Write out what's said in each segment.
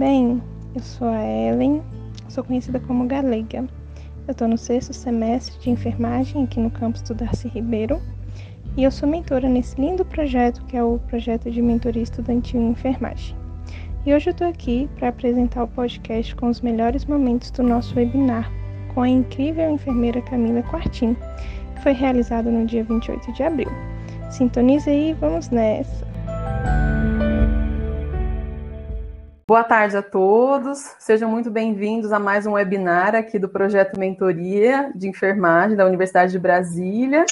bem? Eu sou a Ellen, sou conhecida como Galega. Eu estou no sexto semestre de enfermagem aqui no campus do Darcy Ribeiro e eu sou mentora nesse lindo projeto que é o projeto de mentoria estudantil em enfermagem. E hoje eu estou aqui para apresentar o podcast com os melhores momentos do nosso webinar com a incrível enfermeira Camila Quartim, que foi realizado no dia 28 de abril. Sintonize aí, vamos nessa! Boa tarde a todos, sejam muito bem-vindos a mais um webinar aqui do projeto Mentoria de Enfermagem da Universidade de Brasília.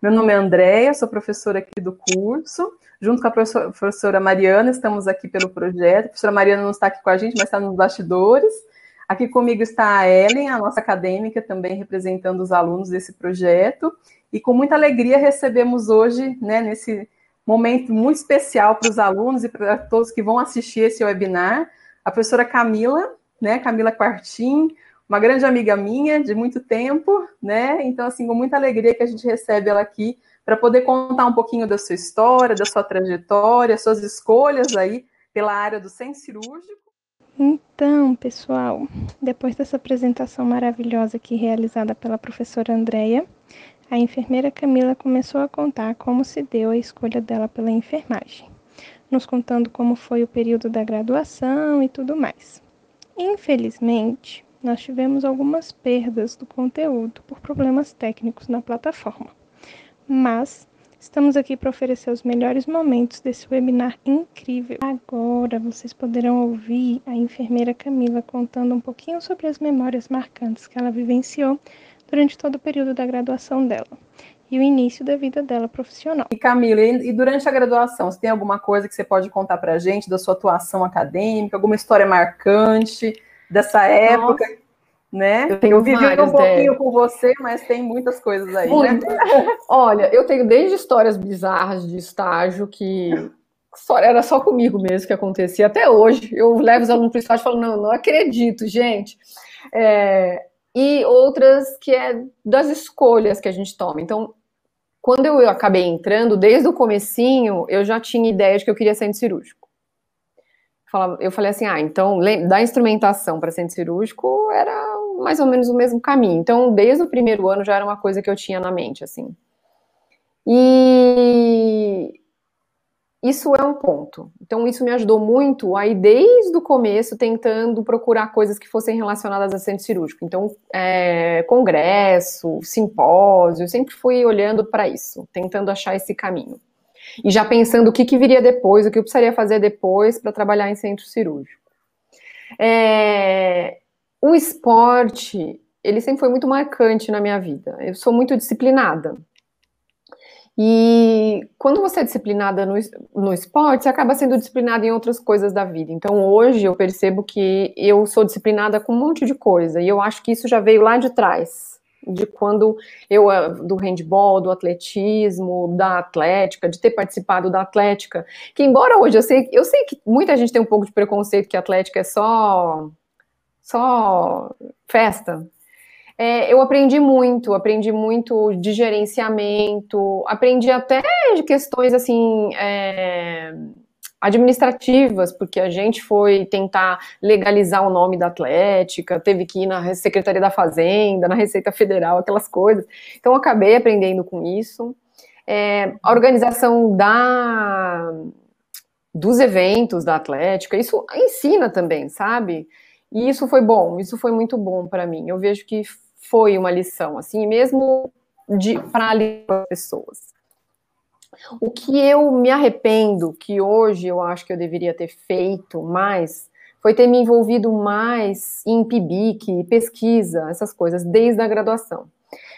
Meu nome é Andréia, sou professora aqui do curso. Junto com a professora Mariana, estamos aqui pelo projeto. A professora Mariana não está aqui com a gente, mas está nos bastidores. Aqui comigo está a Ellen, a nossa acadêmica, também representando os alunos desse projeto. E com muita alegria recebemos hoje, né, nesse momento muito especial para os alunos e para todos que vão assistir esse webinar, a professora Camila, né, Camila Quartim, uma grande amiga minha de muito tempo, né? Então, assim, com muita alegria que a gente recebe ela aqui para poder contar um pouquinho da sua história, da sua trajetória, suas escolhas aí pela área do centro cirúrgico. Então, pessoal, depois dessa apresentação maravilhosa aqui realizada pela professora Andréia, a enfermeira Camila começou a contar como se deu a escolha dela pela enfermagem, nos contando como foi o período da graduação e tudo mais. Infelizmente, nós tivemos algumas perdas do conteúdo por problemas técnicos na plataforma, mas estamos aqui para oferecer os melhores momentos desse webinar incrível. Agora vocês poderão ouvir a enfermeira Camila contando um pouquinho sobre as memórias marcantes que ela vivenciou durante todo o período da graduação dela e o início da vida dela profissional. E Camila, e durante a graduação, você tem alguma coisa que você pode contar para a gente da sua atuação acadêmica, alguma história marcante dessa época? Nossa. Né? Eu, tenho eu vivi um pouquinho é. com você, mas tem muitas coisas aí. Né? Olha, eu tenho desde histórias bizarras de estágio que era só comigo mesmo que acontecia. Até hoje, eu levo os alunos para o estágio e falo: não, não acredito, gente. É, e outras que é das escolhas que a gente toma. Então, quando eu acabei entrando, desde o comecinho, eu já tinha ideia de que eu queria centro cirúrgico. Eu falei assim, ah, então, da instrumentação para centro cirúrgico era mais ou menos o mesmo caminho. Então, desde o primeiro ano já era uma coisa que eu tinha na mente, assim. E isso é um ponto. Então, isso me ajudou muito aí desde o começo, tentando procurar coisas que fossem relacionadas a centro cirúrgico. Então, é, congresso, simpósio, sempre fui olhando para isso, tentando achar esse caminho. E já pensando o que, que viria depois, o que eu precisaria fazer depois para trabalhar em centro cirúrgico. É, o esporte, ele sempre foi muito marcante na minha vida. Eu sou muito disciplinada. E quando você é disciplinada no, no esporte, você acaba sendo disciplinada em outras coisas da vida. Então hoje eu percebo que eu sou disciplinada com um monte de coisa. E eu acho que isso já veio lá de trás. De quando eu, ah, do handball, do atletismo, da atlética, de ter participado da atlética. Que embora hoje eu sei, eu sei que muita gente tem um pouco de preconceito que a atlética é só, só festa é, eu aprendi muito, aprendi muito de gerenciamento, aprendi até de questões assim. É, administrativas, porque a gente foi tentar legalizar o nome da Atlética, teve que ir na Secretaria da Fazenda, na Receita Federal, aquelas coisas. Então, acabei aprendendo com isso. É, a organização da dos eventos da Atlética, isso ensina também, sabe? E isso foi bom, isso foi muito bom para mim. Eu vejo que foi uma lição, assim, mesmo para as pessoas. O que eu me arrependo, que hoje eu acho que eu deveria ter feito mais, foi ter me envolvido mais em PIBIC, pesquisa, essas coisas, desde a graduação.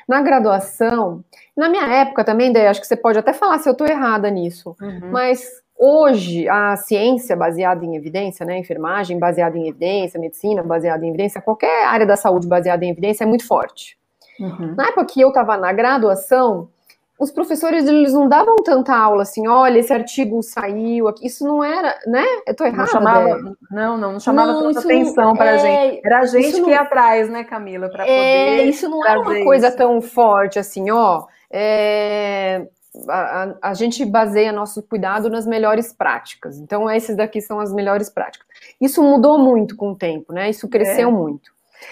Na graduação, na minha época também, Dé, acho que você pode até falar se eu estou errada nisso, uhum. mas Hoje, a ciência baseada em evidência, né, enfermagem baseada em evidência, medicina baseada em evidência, qualquer área da saúde baseada em evidência é muito forte. Uhum. Na época que eu estava na graduação, os professores eles não davam tanta aula assim, olha, esse artigo saiu, isso não era, né? Eu tô errada. Não chamava, não, não, não chamava não, tanta atenção para é, gente. Era a gente que ia atrás, né, Camila, para é, poder. Isso não era uma coisa isso. tão forte assim, ó. É, a, a, gente baseia nosso cuidado nas melhores práticas. Então, esses daqui são as melhores práticas. Isso mudou muito com o tempo, né? Isso cresceu é. muito.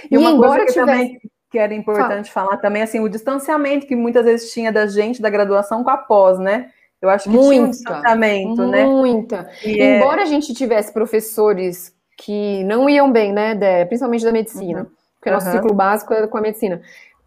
E, e uma embora coisa que tivesse... também que era importante Fala. falar também, assim, o distanciamento que muitas vezes tinha da gente da graduação com a pós, né? Eu acho que muita, tinha um distanciamento, muita. né? Muita. É embora é... a gente tivesse professores que não iam bem, né, Dé? principalmente da medicina, uhum. porque nosso uhum. ciclo básico é com a medicina.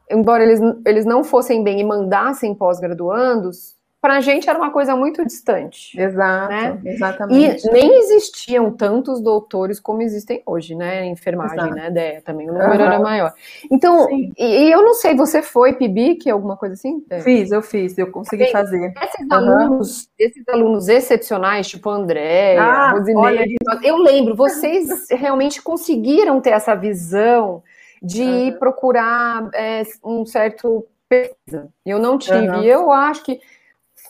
Embora eles, eles não fossem bem e mandassem pós-graduandos, para a gente era uma coisa muito distante. Exato, né? exatamente. E nem existiam tantos doutores como existem hoje, né? Enfermagem, Exato. né? Ideia também, o número uhum. era maior. Então, e, e, eu não sei, você foi PIBIC, alguma coisa assim? Fiz, eu fiz, eu consegui fazer. Esses, uhum. alunos, esses alunos excepcionais, tipo André, ah, Rosineide, eu lembro, vocês realmente conseguiram ter essa visão de uhum. procurar é, um certo pesquisa. Eu não tive, eu acho que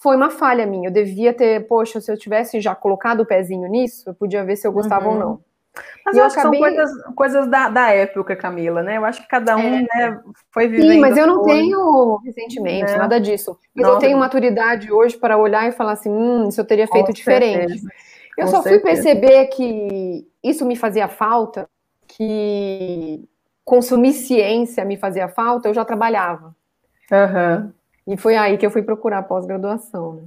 foi uma falha minha. Eu devia ter, poxa, se eu tivesse já colocado o pezinho nisso, eu podia ver se eu gostava uhum. ou não. Mas eu, eu acho acabei... que são coisas, coisas da, da época, Camila, né? Eu acho que cada um é. né, foi vivendo. Sim, mas eu não tenho ressentimentos, é. nada disso. Mas eu tenho maturidade hoje para olhar e falar assim, hum, isso eu teria feito diferente. Certeza. Eu Com só certeza. fui perceber que isso me fazia falta, que consumir ciência me fazia falta, eu já trabalhava. Uhum. E foi aí que eu fui procurar pós-graduação. Né?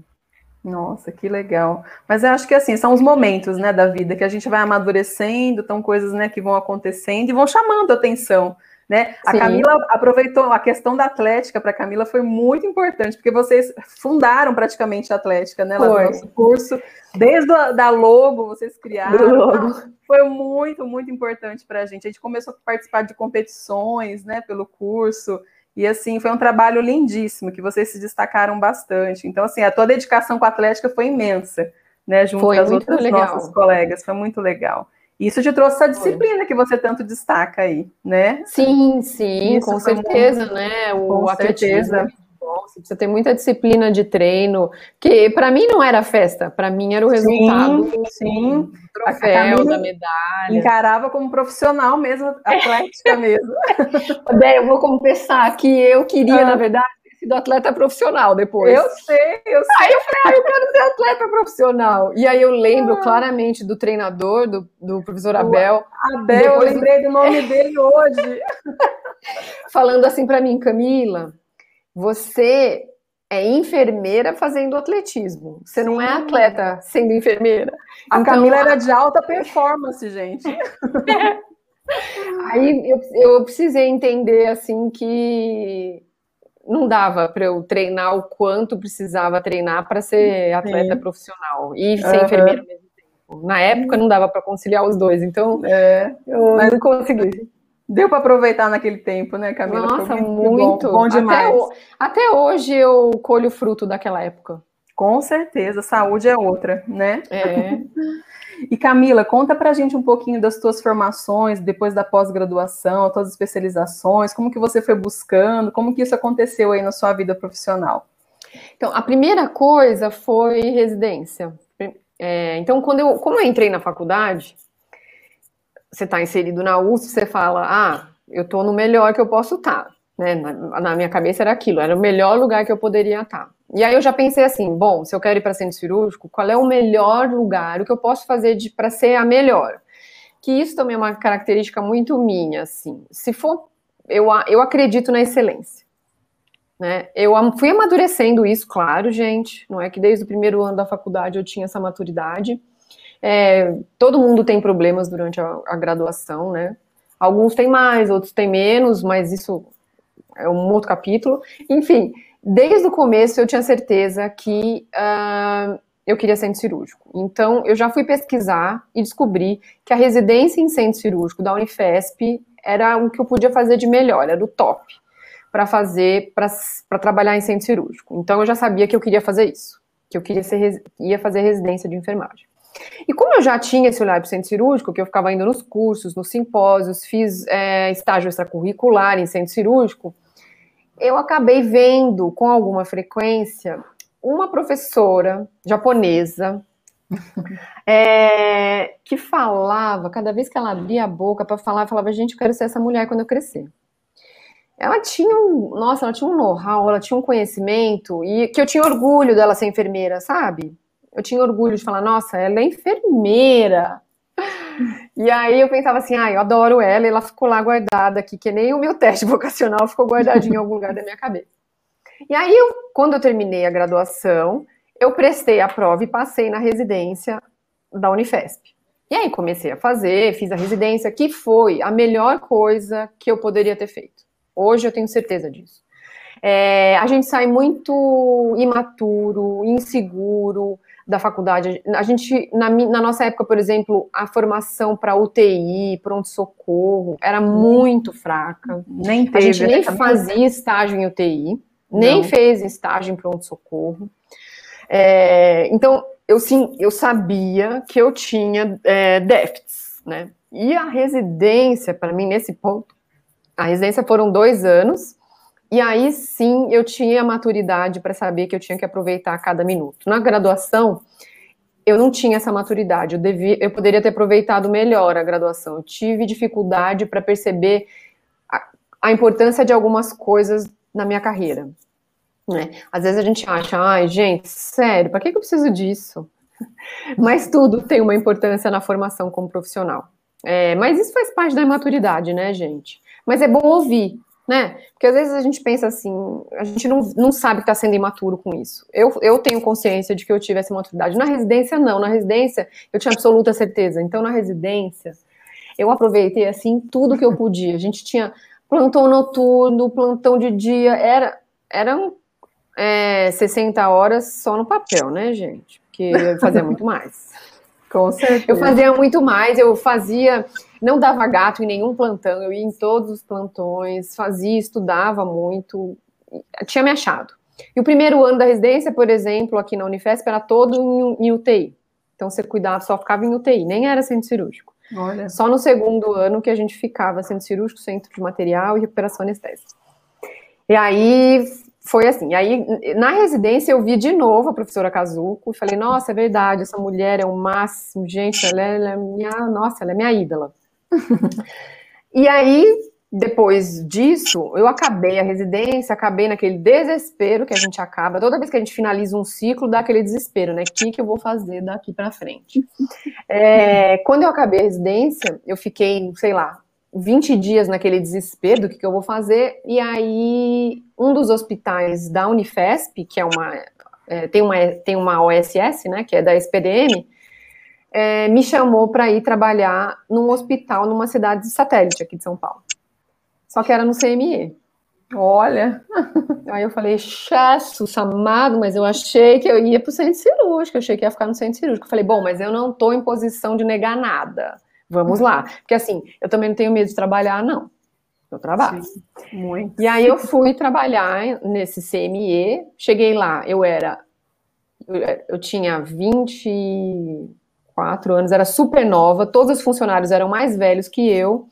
Nossa, que legal. Mas eu acho que assim, são os momentos, né, da vida que a gente vai amadurecendo, estão coisas, né, que vão acontecendo e vão chamando a atenção, né? A Camila aproveitou a questão da Atlética para Camila foi muito importante, porque vocês fundaram praticamente a Atlética, né, lá foi. no nosso curso, desde a, da logo vocês criaram. Logo. Foi muito, muito importante para a gente. A gente começou a participar de competições, né, pelo curso. E assim, foi um trabalho lindíssimo, que vocês se destacaram bastante. Então, assim, a tua dedicação com a Atlética foi imensa, né? Junto foi com as outras legal. nossas colegas, foi muito legal. E isso te trouxe essa disciplina foi. que você tanto destaca aí, né? Sim, sim, isso com certeza, muito... né? O com certeza. Você precisa ter muita disciplina de treino, que para mim não era festa, para mim era o resultado. Sim, sim. Do troféu, da medalha. Encarava como profissional mesmo, atlética mesmo. Bem, eu vou confessar que eu queria, ah. na verdade, ter sido atleta profissional depois. Eu sei, eu sei. Aí eu falei, ah, eu quero ser atleta profissional. E aí eu lembro ah. claramente do treinador, do, do professor Abel. O Abel, eu lembrei do nome dele hoje. Falando assim para mim, Camila você é enfermeira fazendo atletismo. Você Sim. não é atleta sendo enfermeira. A então, Camila era de alta performance, gente. Aí eu, eu precisei entender assim que não dava para eu treinar o quanto precisava treinar para ser atleta Sim. profissional e ser uhum. enfermeira ao mesmo tempo. Na época não dava para conciliar os dois, então é, eu não consegui. Deu para aproveitar naquele tempo, né, Camila? Nossa, muito, muito. Bom, bom demais. Até, até, hoje eu colho fruto daquela época. Com certeza, saúde é outra, né? É. e Camila, conta pra gente um pouquinho das tuas formações, depois da pós-graduação, as tuas especializações, como que você foi buscando, como que isso aconteceu aí na sua vida profissional? Então, a primeira coisa foi residência. É, então, quando eu, como eu entrei na faculdade, você está inserido na USP, você fala, ah, eu estou no melhor que eu posso estar. Tá. Né? Na, na, minha cabeça era aquilo, era o melhor lugar que eu poderia estar. Tá. E aí eu já pensei assim, bom, se eu quero ir para centro cirúrgico, qual é o melhor lugar, o que eu posso fazer para ser a melhor? Que isso também é uma característica muito minha, assim. Se for, eu, eu acredito na excelência. Né? Eu fui amadurecendo isso, claro, gente. Não é que desde o primeiro ano da faculdade eu tinha essa maturidade é, todo mundo tem problemas durante a, a, graduação, né? Alguns têm mais, outros têm menos, mas isso é um outro capítulo. Enfim, desde o começo eu tinha certeza que uh, eu queria centro cirúrgico. Então, eu já fui pesquisar e descobri que a residência em centro cirúrgico da Unifesp era o que eu podia fazer de melhor, era o top para fazer, para trabalhar em centro cirúrgico. Então, eu já sabia que eu queria fazer isso, que eu queria ser, ia fazer residência de enfermagem. E como eu já tinha esse olhar para o centro cirúrgico, que eu ficava indo nos cursos, nos simpósios, fiz é, estágio extracurricular em centro cirúrgico, eu acabei vendo com alguma frequência uma professora japonesa é, que falava, cada vez que ela abria a boca para falar, falava, gente, eu quero ser essa mulher quando eu crescer. ela tinha um, nossa, ela tinha um know-how, ela tinha um conhecimento e que eu tinha orgulho dela ser enfermeira, sabe? Eu tinha orgulho de falar, nossa, ela é enfermeira. E aí eu pensava assim, ah, eu adoro ela, e ela ficou lá guardada aqui, que nem o meu teste vocacional ficou guardadinho em algum lugar da minha cabeça. E aí, eu, quando eu terminei a graduação, eu prestei a prova e passei na residência da Unifesp. E aí comecei a fazer, fiz a residência, que foi a melhor coisa que eu poderia ter feito. Hoje eu tenho certeza disso. É, a gente sai muito imaturo, inseguro da faculdade. A gente, na, na nossa época, por exemplo, a formação para UTI, pronto-socorro, era muito fraca. Nem teve, a gente nem né? fazia estágio em UTI, nem fez estágio em pronto-socorro. É, então, eu sim, eu sabia que eu tinha é, déficits, né? E a residência, para mim, nesse ponto, a residência foram dois anos, e aí sim eu tinha maturidade para saber que eu tinha que aproveitar cada minuto. Na graduação, eu não tinha essa maturidade, eu, devia, eu poderia ter aproveitado melhor a graduação. Eu tive dificuldade para perceber a, a importância de algumas coisas na minha carreira. Né? Às vezes a gente acha, ai, gente, sério, para que, que eu preciso disso? Mas tudo tem uma importância na formação como profissional. É, mas isso faz parte da imaturidade, né, gente? Mas é bom ouvir, né? Porque às vezes a gente pensa assim, a gente não, não sabe que está sendo imaturo com isso. Eu, eu tenho consciência de que eu tive essa maturidade. Na residência, não. Na residência, eu tinha absoluta certeza. Então, na residência, eu aproveitei, assim, tudo que eu podia. A gente tinha plantão noturno, plantão de dia, era, eram é, 60 horas só no papel, né, gente? Porque eu fazia muito mais. Com certeza. Eu fazia muito mais, eu fazia, não dava gato em nenhum plantão, eu ia em todos os plantões, fazia, estudava muito, tinha me achado. E o primeiro ano da residência, por exemplo, aqui na Unifesp, era todo em, em UTI. Então você cuidava, só ficava em UTI, nem era centro cirúrgico. Olha. Só no segundo ano que a gente ficava centro cirúrgico, centro de material e recuperação anestésica. E aí foi assim. Aí, na residência, eu vi de novo a professora Kazuko e falei, nossa, é verdade, essa mulher é o máximo, gente, ela é, ela é minha, nossa, ela é minha ídola. e aí, depois disso, eu acabei a residência, acabei naquele desespero que a gente acaba, toda vez que a gente finaliza um ciclo, dá aquele desespero, né? O que, que eu vou fazer daqui para frente? É, quando eu acabei a residência, eu fiquei, sei lá, 20 dias naquele desespero do que, que eu vou fazer, e aí um dos hospitais da Unifesp, que é uma, é, tem, uma tem uma OSS, né, que é da SPDM, é, me chamou para ir trabalhar num hospital numa cidade de satélite aqui de São Paulo. Só que era no CME. Olha, aí eu falei, chasso, chamado, mas eu achei que eu ia para o centro cirúrgico, eu achei que ia ficar no centro cirúrgico. Eu falei, bom, mas eu não estou em posição de negar nada. Vamos lá. Porque assim, eu também não tenho medo de trabalhar, não. Eu trabalho. Sim, muito. E aí eu fui trabalhar nesse CME, cheguei lá, eu era. Eu, eu tinha 24 anos, era super nova, todos os funcionários eram mais velhos que eu.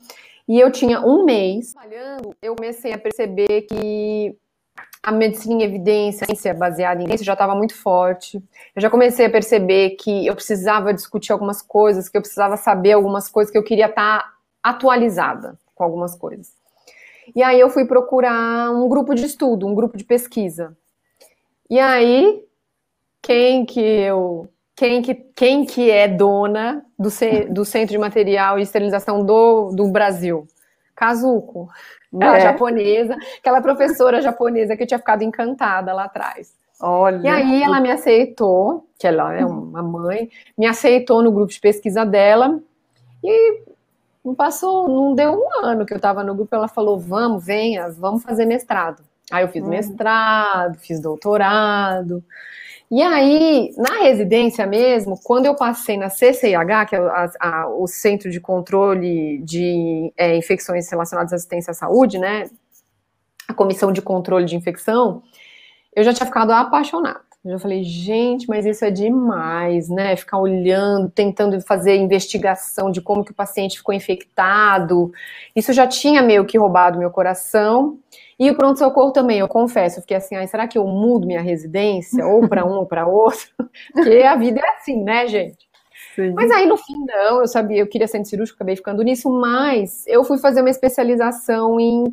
E eu tinha um mês trabalhando, eu comecei a perceber que a medicina em evidência, baseada em evidência, já estava muito forte. Eu já comecei a perceber que eu precisava discutir algumas coisas, que eu precisava saber algumas coisas, que eu queria estar tá atualizada com algumas coisas. E aí eu fui procurar um grupo de estudo, um grupo de pesquisa. E aí, quem que eu quem que, quem que é dona do, do Centro de Material e Esterilização do, do Brasil? Kazuko uma é. japonesa, aquela professora japonesa que eu tinha ficado encantada lá atrás. Olha. E aí ela me aceitou, que ela é uma mãe, me aceitou no grupo de pesquisa dela e não passou, não deu um ano que eu estava no grupo, ela falou: "Vamos, venha, vamos fazer mestrado". Aí eu fiz hum. mestrado, fiz doutorado. E aí, na residência mesmo, quando eu passei na CCIH, que é a, a, o Centro de Controle de é, Infecções Relacionadas à Assistência à Saúde, né? A Comissão de Controle de Infecção, eu já tinha ficado apaixonada. Eu já falei, gente, mas isso é demais, né? Ficar olhando, tentando fazer investigação de como que o paciente ficou infectado. Isso já tinha meio que roubado meu coração. E o pronto-socorro também, eu confesso, eu fiquei assim, ah, será que eu mudo minha residência, ou para um ou para outro? Porque a vida é assim, né, gente? Sim. Mas aí no fim não, eu sabia, eu queria ser cirúrgico, acabei ficando nisso, mas eu fui fazer uma especialização em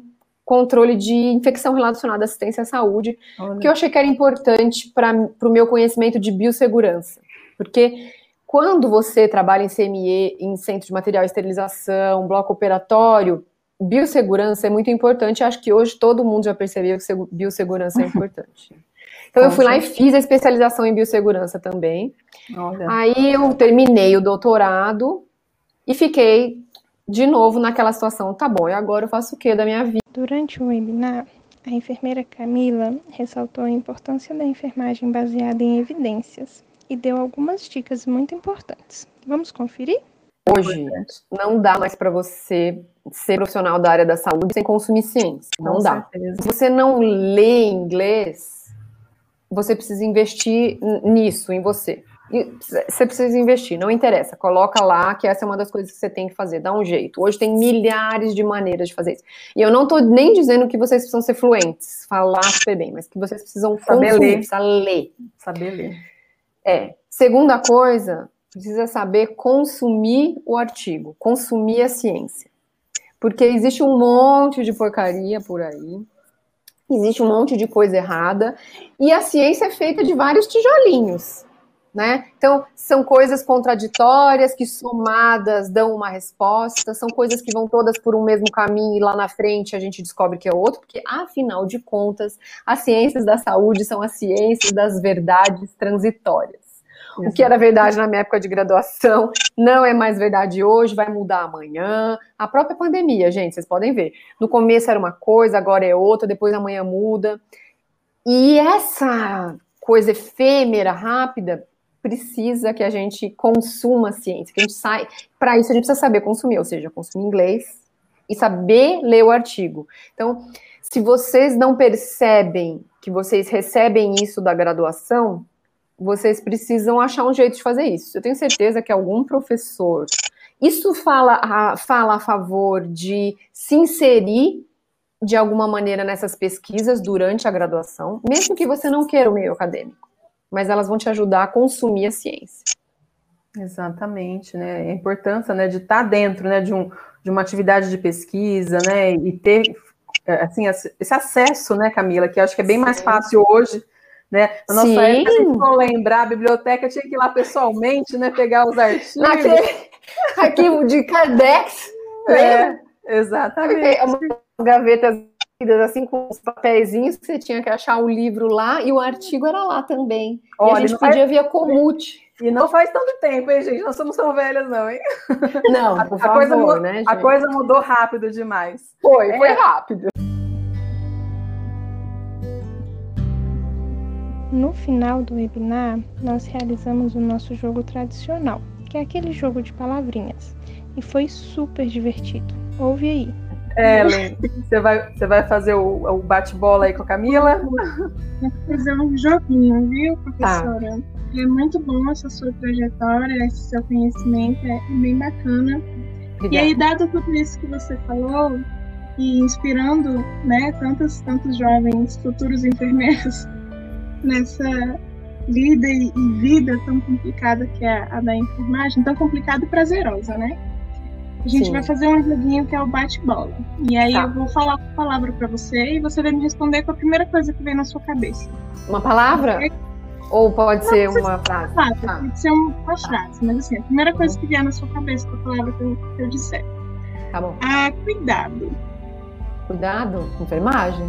controle de infecção relacionada à assistência à saúde, Olha. que eu achei que era importante para o meu conhecimento de biossegurança. Porque quando você trabalha em CME, em centro de material e esterilização, bloco operatório, biossegurança é muito importante. Acho que hoje todo mundo já percebeu que biossegurança é importante. Então eu fui lá e fiz a especialização em biossegurança também. Olha. Aí eu terminei o doutorado e fiquei de novo naquela situação. Tá bom, e agora eu faço o que da minha vida? Durante o webinar, a enfermeira Camila ressaltou a importância da enfermagem baseada em evidências e deu algumas dicas muito importantes. Vamos conferir? Hoje não dá mais para você ser profissional da área da saúde sem consumir ciência. Não Com dá. Certeza. Se você não lê inglês, você precisa investir nisso, em você. Você precisa investir, não interessa. Coloca lá que essa é uma das coisas que você tem que fazer, dá um jeito. Hoje tem milhares de maneiras de fazer isso. E eu não estou nem dizendo que vocês precisam ser fluentes, falar super bem, mas que vocês precisam saber consumir, ler. Precisa ler. Saber ler. É. Segunda coisa, precisa saber consumir o artigo, consumir a ciência. Porque existe um monte de porcaria por aí, existe um monte de coisa errada, e a ciência é feita de vários tijolinhos. Né? Então, são coisas contraditórias que somadas dão uma resposta, são coisas que vão todas por um mesmo caminho e lá na frente a gente descobre que é outro, porque afinal de contas, as ciências da saúde são as ciências das verdades transitórias. O que era verdade na minha época de graduação não é mais verdade hoje, vai mudar amanhã. A própria pandemia, gente, vocês podem ver. No começo era uma coisa, agora é outra, depois amanhã muda. E essa coisa efêmera, rápida, precisa que a gente consuma ciência, que a gente sai. Para isso, a gente precisa saber consumir, ou seja, consumir inglês e saber ler o artigo. Então, se vocês não percebem que vocês recebem isso da graduação, vocês precisam achar um jeito de fazer isso. Eu tenho certeza que algum professor. Isso fala a, fala a favor de se inserir de alguma maneira nessas pesquisas durante a graduação, mesmo que você não queira o meio acadêmico, mas elas vão te ajudar a consumir a ciência. Exatamente, né? A importância né, de estar dentro né, de, um, de uma atividade de pesquisa, né? E ter assim, esse acesso, né, Camila, que eu acho que é bem mais fácil hoje né? Na nossa Sim. época, se for lembrar, a biblioteca tinha que ir lá pessoalmente, né? Pegar os artigos. Naquele arquivo de Cardex. É, exatamente. Uma gavetas assim com os papeizinhos que você tinha que achar o livro lá e o artigo era lá também. Olha, e a gente podia faz... via comute. E não faz tanto tempo, hein, gente? Nós somos tão velhas, não, hein? Não, a, favor, coisa, mudou, né? A coisa mudou rápido demais. Foi, é. foi rápido. No final do webinar, nós realizamos o nosso jogo tradicional, que é aquele jogo de palavrinhas, e foi super divertido. Ouve aí. Ellen, você vai, você vai fazer o, o bate-bola aí com a Camila? Vou fazer um joguinho, viu, professora? Tá. É muito bom essa sua trajetória, esse seu conhecimento, é bem bacana. Obrigada. E aí, dado tudo isso que você falou, e inspirando né, tantos, tantos jovens futuros enfermeiros nessa vida e, vida tão complicada que é a da enfermagem, tão complicada e prazerosa, né? A gente Sim. vai fazer um joguinho que é o bate-bola. E aí tá. eu vou falar uma palavra para você e você vai me responder com a primeira coisa que vem na sua cabeça. Uma palavra? Ou pode Não, ser uma frase? Palavra, tá. Pode ser uma frase, mas assim, a primeira coisa uhum. que vier na sua cabeça com a palavra que eu, que eu disser. Tá bom. Ah, cuidado. Cuidado? Enfermagem?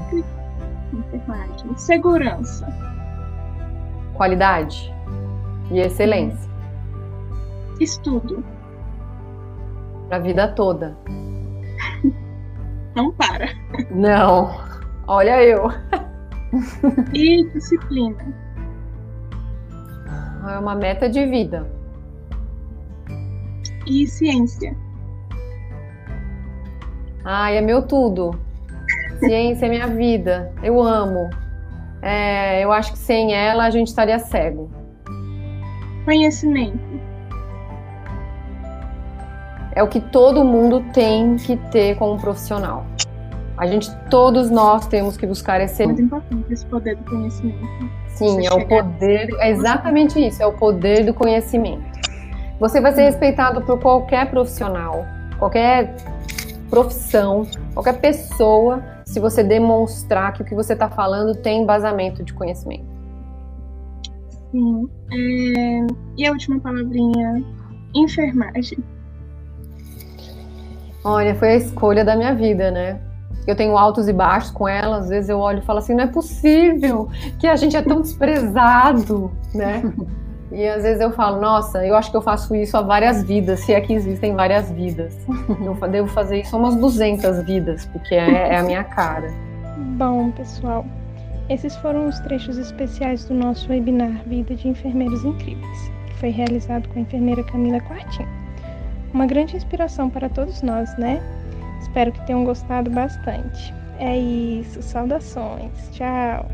Enfermagem. Segurança qualidade e excelência. Estudo. Para a vida toda. Não para. Não. Olha eu. E disciplina. É uma meta de vida. E ciência. Ai, é meu tudo. Ciência é minha vida. Eu amo. É, eu acho que sem ela a gente estaria cego. Conhecimento. É o que todo mundo tem que ter como profissional. A gente, todos nós temos que buscar esse. Muito importante esse poder do conhecimento. Sim, é o poder. É exatamente isso, é o poder do conhecimento. Você vai ser respeitado por qualquer profissional, qualquer profissão, qualquer pessoa se você demonstrar que o que você está falando tem embasamento de conhecimento. Sim. É... E a última palavrinha? Enfermagem. Olha, foi a escolha da minha vida, né? Eu tenho altos e baixos com ela, às vezes eu olho e falo assim, não é possível que a gente é tão desprezado, né? E às vezes eu falo, nossa, eu acho que eu faço isso há várias vidas, se é existem várias vidas. Eu devo fazer isso há umas 200 vidas, porque é, é a minha cara. Bom, pessoal, esses foram os trechos especiais do nosso webinar Vida de Enfermeiros Incríveis, que foi realizado com a enfermeira Camila Quartinho. Uma grande inspiração para todos nós, né? Espero que tenham gostado bastante. É isso, saudações. Tchau.